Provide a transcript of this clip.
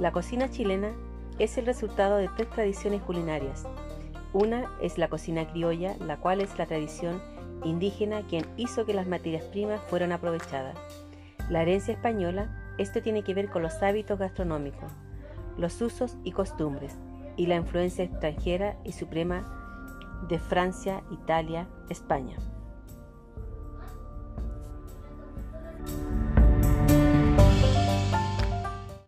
La cocina chilena es el resultado de tres tradiciones culinarias. Una es la cocina criolla, la cual es la tradición indígena quien hizo que las materias primas fueran aprovechadas. La herencia española, esto tiene que ver con los hábitos gastronómicos, los usos y costumbres, y la influencia extranjera y suprema de Francia, Italia, España.